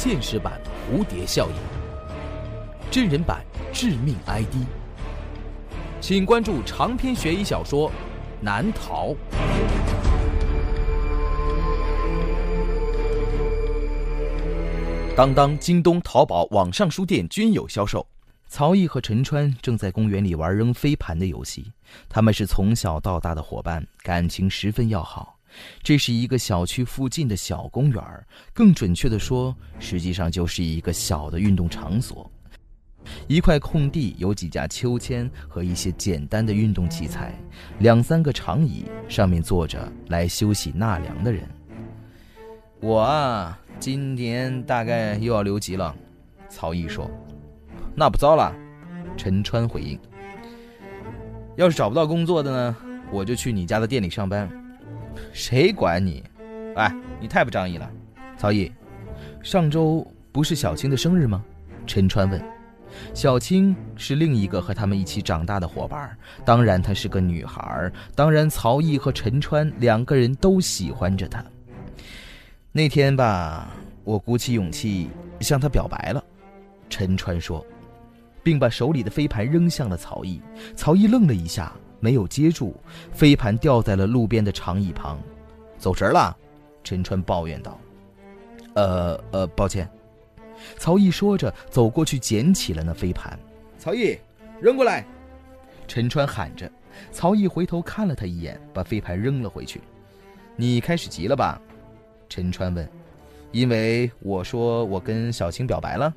现实版蝴蝶效应，真人版致命 ID，请关注长篇悬疑小说《难逃》。当当、京东、淘宝网上书店均有销售。曹毅和陈川正在公园里玩扔飞盘的游戏，他们是从小到大的伙伴，感情十分要好。这是一个小区附近的小公园更准确的说，实际上就是一个小的运动场所。一块空地有几架秋千和一些简单的运动器材，两三个长椅，上面坐着来休息纳凉的人。我啊，今年大概又要留级了，曹毅说。那不糟了，陈川回应。要是找不到工作的呢，我就去你家的店里上班。谁管你？哎，你太不仗义了，曹毅。上周不是小青的生日吗？陈川问。小青是另一个和他们一起长大的伙伴，当然她是个女孩，当然曹毅和陈川两个人都喜欢着她。那天吧，我鼓起勇气向她表白了。陈川说，并把手里的飞盘扔向了曹毅。曹毅愣了一下。没有接住，飞盘掉在了路边的长椅旁，走神了。陈川抱怨道：“呃呃，抱歉。”曹毅说着，走过去捡起了那飞盘。曹毅，扔过来！陈川喊着。曹毅回头看了他一眼，把飞盘扔了回去。你开始急了吧？陈川问。因为我说我跟小青表白了。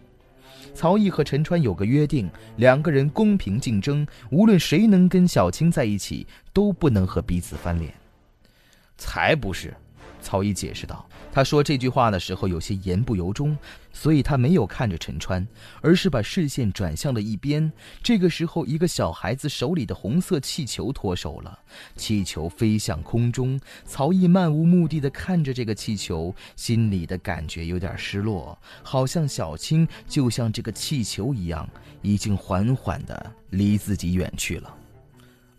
曹毅和陈川有个约定，两个人公平竞争，无论谁能跟小青在一起，都不能和彼此翻脸。才不是。曹毅解释道：“他说这句话的时候有些言不由衷，所以他没有看着陈川，而是把视线转向了一边。这个时候，一个小孩子手里的红色气球脱手了，气球飞向空中。曹毅漫无目的地看着这个气球，心里的感觉有点失落，好像小青就像这个气球一样，已经缓缓地离自己远去了。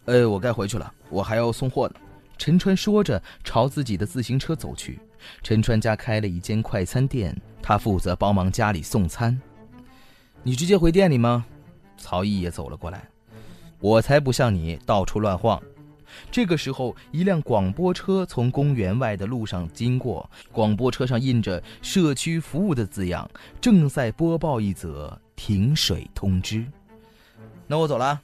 呃，我该回去了，我还要送货呢。”陈川说着，朝自己的自行车走去。陈川家开了一间快餐店，他负责帮忙家里送餐。你直接回店里吗？曹毅也走了过来。我才不像你到处乱晃。这个时候，一辆广播车从公园外的路上经过，广播车上印着“社区服务”的字样，正在播报一则停水通知。那我走了。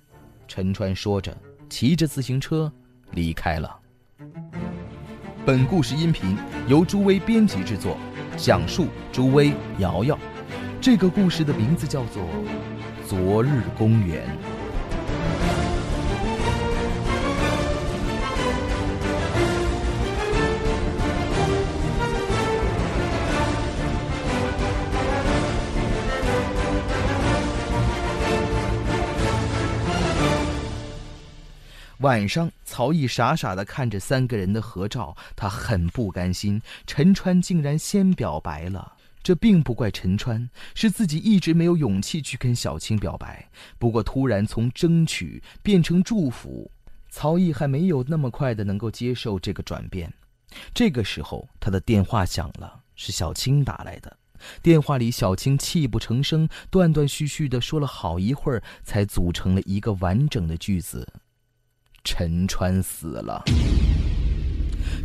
陈川说着，骑着自行车离开了。本故事音频由朱威编辑制作，讲述朱威、瑶瑶。这个故事的名字叫做《昨日公园》。晚上，曹毅傻傻地看着三个人的合照，他很不甘心。陈川竟然先表白了，这并不怪陈川，是自己一直没有勇气去跟小青表白。不过，突然从争取变成祝福，曹毅还没有那么快的能够接受这个转变。这个时候，他的电话响了，是小青打来的。电话里，小青泣不成声，断断续续地说了好一会儿，才组成了一个完整的句子。陈川死了。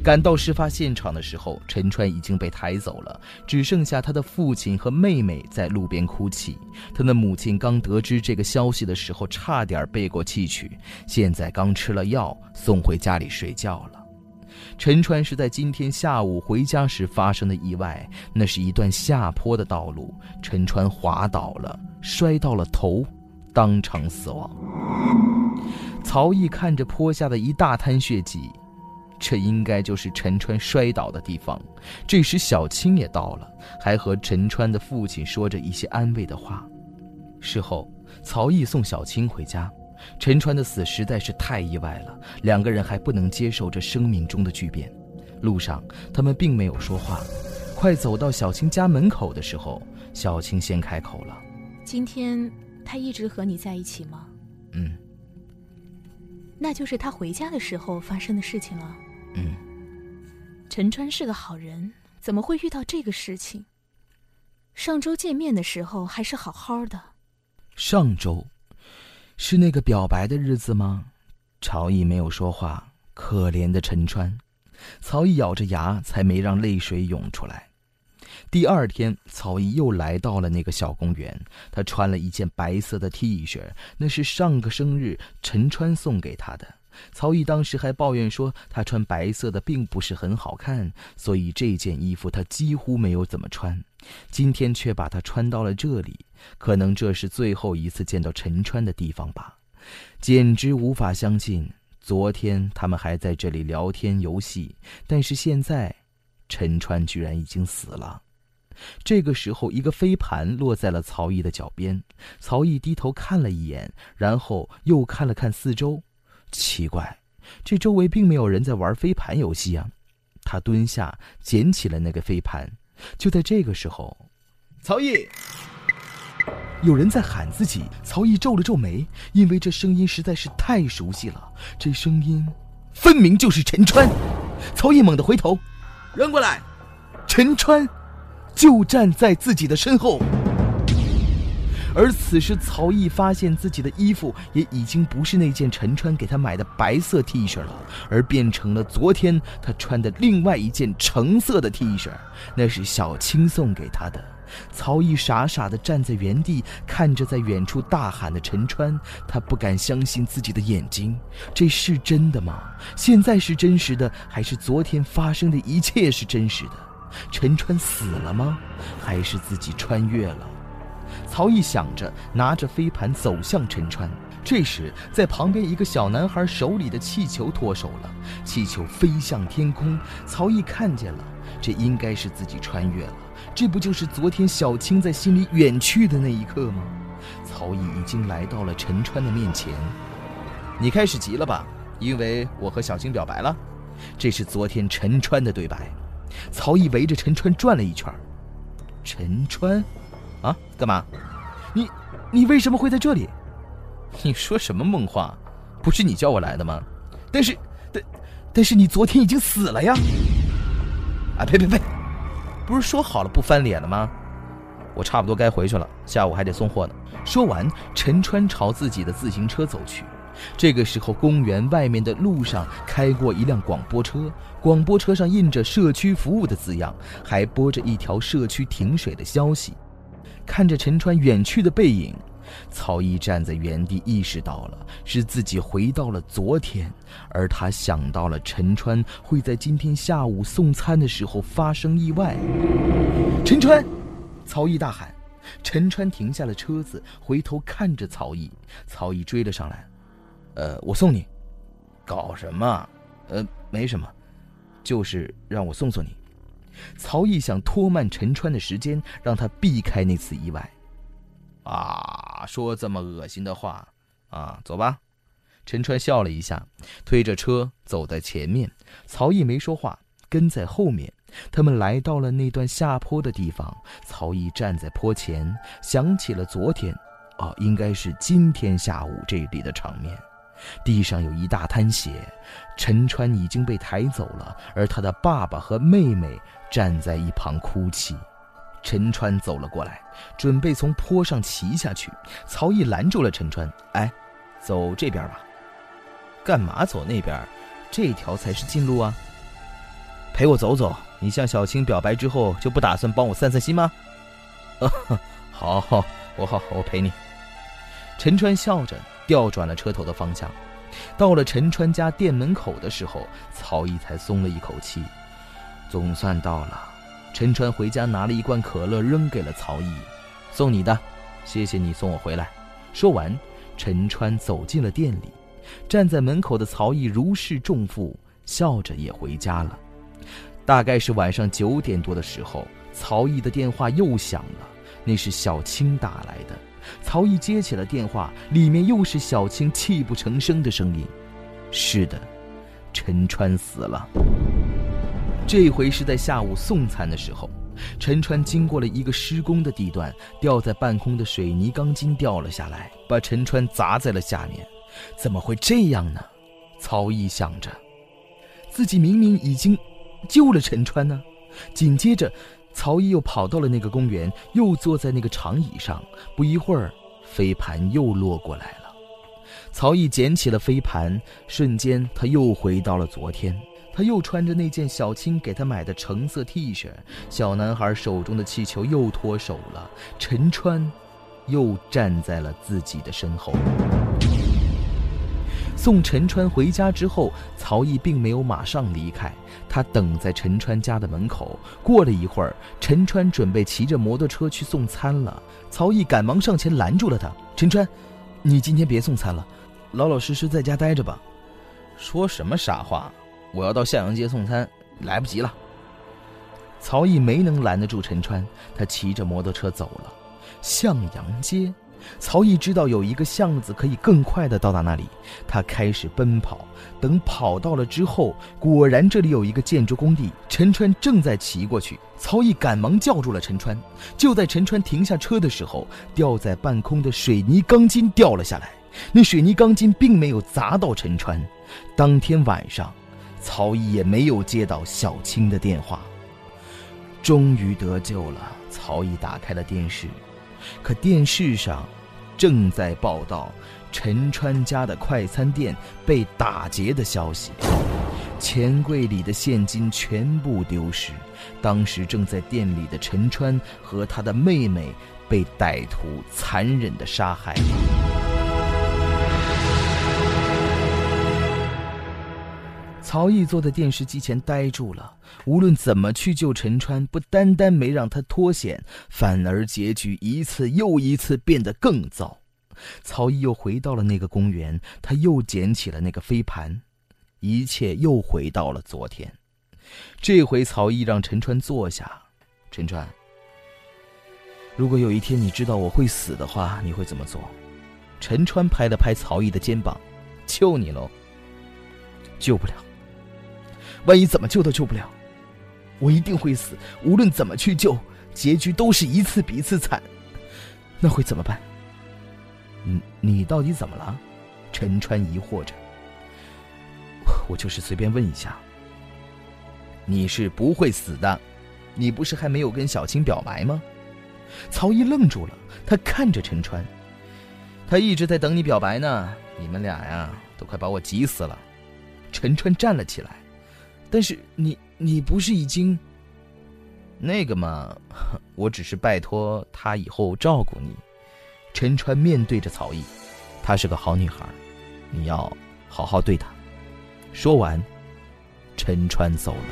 赶到事发现场的时候，陈川已经被抬走了，只剩下他的父亲和妹妹在路边哭泣。他的母亲刚得知这个消息的时候，差点背过气去，现在刚吃了药，送回家里睡觉了。陈川是在今天下午回家时发生的意外，那是一段下坡的道路，陈川滑倒了，摔到了头，当场死亡。曹毅看着坡下的一大滩血迹，这应该就是陈川摔倒的地方。这时小青也到了，还和陈川的父亲说着一些安慰的话。事后，曹毅送小青回家。陈川的死实在是太意外了，两个人还不能接受这生命中的巨变。路上，他们并没有说话。快走到小青家门口的时候，小青先开口了：“今天他一直和你在一起吗？”“嗯。”那就是他回家的时候发生的事情了。嗯，陈川是个好人，怎么会遇到这个事情？上周见面的时候还是好好的。上周，是那个表白的日子吗？曹毅没有说话。可怜的陈川，曹毅咬着牙，才没让泪水涌出来。第二天，曹毅又来到了那个小公园。他穿了一件白色的 T 恤，那是上个生日陈川送给他的。曹毅当时还抱怨说，他穿白色的并不是很好看，所以这件衣服他几乎没有怎么穿。今天却把它穿到了这里，可能这是最后一次见到陈川的地方吧，简直无法相信。昨天他们还在这里聊天游戏，但是现在，陈川居然已经死了。这个时候，一个飞盘落在了曹毅的脚边。曹毅低头看了一眼，然后又看了看四周，奇怪，这周围并没有人在玩飞盘游戏啊。他蹲下捡起了那个飞盘。就在这个时候，曹毅。有人在喊自己，曹毅皱了皱眉，因为这声音实在是太熟悉了。这声音，分明就是陈川。曹毅猛地回头，扔过来，陈川就站在自己的身后。而此时，曹毅发现自己的衣服也已经不是那件陈川给他买的白色 T 恤了，而变成了昨天他穿的另外一件橙色的 T 恤，那是小青送给他的。曹毅傻傻地站在原地，看着在远处大喊的陈川，他不敢相信自己的眼睛，这是真的吗？现在是真实的，还是昨天发生的一切是真实的？陈川死了吗？还是自己穿越了？曹毅想着，拿着飞盘走向陈川。这时，在旁边一个小男孩手里的气球脱手了，气球飞向天空。曹毅看见了，这应该是自己穿越了。这不就是昨天小青在心里远去的那一刻吗？曹毅已经来到了陈川的面前。你开始急了吧？因为我和小青表白了。这是昨天陈川的对白。曹毅围着陈川转了一圈。陈川，啊，干嘛？你，你为什么会在这里？你说什么梦话？不是你叫我来的吗？但是，但，但是你昨天已经死了呀！啊，呸呸呸！不是说好了不翻脸了吗？我差不多该回去了，下午还得送货呢。说完，陈川朝自己的自行车走去。这个时候，公园外面的路上开过一辆广播车，广播车上印着“社区服务”的字样，还播着一条社区停水的消息。看着陈川远去的背影。曹毅站在原地，意识到了是自己回到了昨天，而他想到了陈川会在今天下午送餐的时候发生意外。陈川，曹毅大喊。陈川停下了车子，回头看着曹毅。曹毅追了上来，呃，我送你。搞什么？呃，没什么，就是让我送送你。曹毅想拖慢陈川的时间，让他避开那次意外。啊，说这么恶心的话，啊，走吧。陈川笑了一下，推着车走在前面。曹毅没说话，跟在后面。他们来到了那段下坡的地方。曹毅站在坡前，想起了昨天，哦，应该是今天下午这里的场面。地上有一大滩血，陈川已经被抬走了，而他的爸爸和妹妹站在一旁哭泣。陈川走了过来，准备从坡上骑下去。曹毅拦住了陈川：“哎，走这边吧。干嘛走那边？这条才是近路啊！陪我走走。你向小青表白之后，就不打算帮我散散心吗？”“ 好，好，我好，我陪你。”陈川笑着调转了车头的方向。到了陈川家店门口的时候，曹毅才松了一口气，总算到了。陈川回家拿了一罐可乐，扔给了曹毅，送你的，谢谢你送我回来。说完，陈川走进了店里，站在门口的曹毅如释重负，笑着也回家了。大概是晚上九点多的时候，曹毅的电话又响了，那是小青打来的。曹毅接起了电话，里面又是小青泣不成声的声音：“是的，陈川死了。”这回是在下午送餐的时候，陈川经过了一个施工的地段，吊在半空的水泥钢筋掉了下来，把陈川砸在了下面。怎么会这样呢？曹毅想着，自己明明已经救了陈川呢。紧接着，曹毅又跑到了那个公园，又坐在那个长椅上。不一会儿，飞盘又落过来了。曹毅捡起了飞盘，瞬间他又回到了昨天。他又穿着那件小青给他买的橙色 T 恤，小男孩手中的气球又脱手了。陈川，又站在了自己的身后。送陈川回家之后，曹毅并没有马上离开，他等在陈川家的门口。过了一会儿，陈川准备骑着摩托车去送餐了，曹毅赶忙上前拦住了他：“陈川，你今天别送餐了，老老实实在家待着吧。”说什么傻话！我要到向阳街送餐，来不及了。曹毅没能拦得住陈川，他骑着摩托车走了。向阳街，曹毅知道有一个巷子可以更快的到达那里，他开始奔跑。等跑到了之后，果然这里有一个建筑工地，陈川正在骑过去。曹毅赶忙叫住了陈川。就在陈川停下车的时候，吊在半空的水泥钢筋掉了下来，那水泥钢筋并没有砸到陈川。当天晚上。曹毅也没有接到小青的电话。终于得救了，曹毅打开了电视，可电视上正在报道陈川家的快餐店被打劫的消息，钱柜里的现金全部丢失。当时正在店里的陈川和他的妹妹被歹徒残忍的杀害。曹毅坐在电视机前呆住了。无论怎么去救陈川，不单单没让他脱险，反而结局一次又一次变得更糟。曹毅又回到了那个公园，他又捡起了那个飞盘，一切又回到了昨天。这回曹毅让陈川坐下。陈川，如果有一天你知道我会死的话，你会怎么做？陈川拍了拍曹毅的肩膀：“救你喽。”救不了。万一怎么救都救不了，我一定会死。无论怎么去救，结局都是一次比一次惨。那会怎么办？你你到底怎么了？陈川疑惑着。我就是随便问一下。你是不会死的，你不是还没有跟小青表白吗？曹毅愣住了，他看着陈川，他一直在等你表白呢。你们俩呀，都快把我急死了。陈川站了起来。但是你你不是已经？那个嘛，我只是拜托他以后照顾你。陈川面对着曹毅，她是个好女孩，你要好好对她。说完，陈川走了。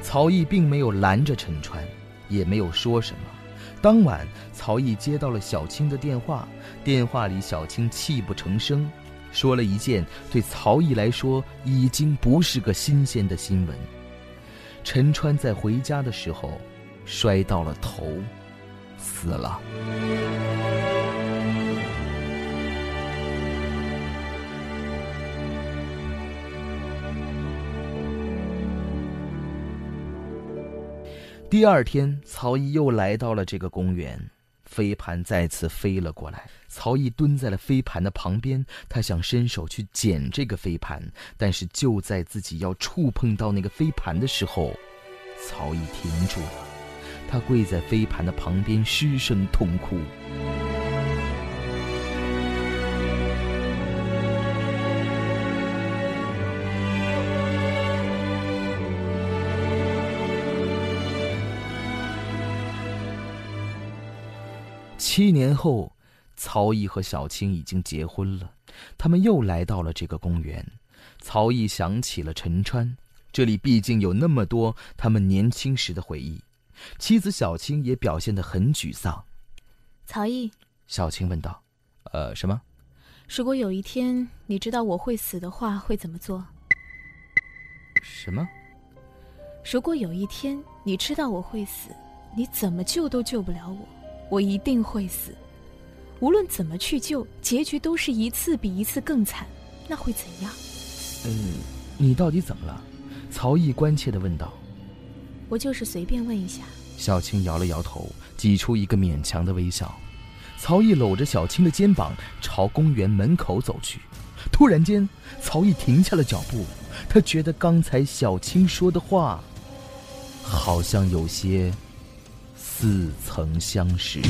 曹毅并没有拦着陈川，也没有说什么。当晚，曹毅接到了小青的电话。电话里，小青泣不成声，说了一件对曹毅来说已经不是个新鲜的新闻：陈川在回家的时候摔到了头，死了。第二天，曹毅又来到了这个公园，飞盘再次飞了过来。曹毅蹲在了飞盘的旁边，他想伸手去捡这个飞盘，但是就在自己要触碰到那个飞盘的时候，曹毅停住了，他跪在飞盘的旁边，失声痛哭。七年后，曹毅和小青已经结婚了。他们又来到了这个公园。曹毅想起了陈川，这里毕竟有那么多他们年轻时的回忆。妻子小青也表现得很沮丧。曹毅，小青问道：“呃，什么？如果有一天你知道我会死的话，会怎么做？”什么？如果有一天你知道我会死，你怎么救都救不了我。我一定会死，无论怎么去救，结局都是一次比一次更惨。那会怎样？嗯，你到底怎么了？曹毅关切的问道。我就是随便问一下。小青摇了摇头，挤出一个勉强的微笑。曹毅搂着小青的肩膀，朝公园门口走去。突然间，曹毅停下了脚步，他觉得刚才小青说的话，好像有些似曾相识。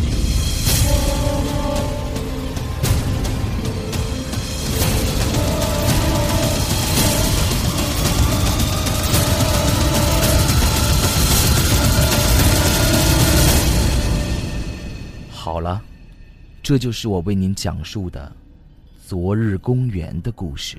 好了，这就是我为您讲述的昨日公园的故事。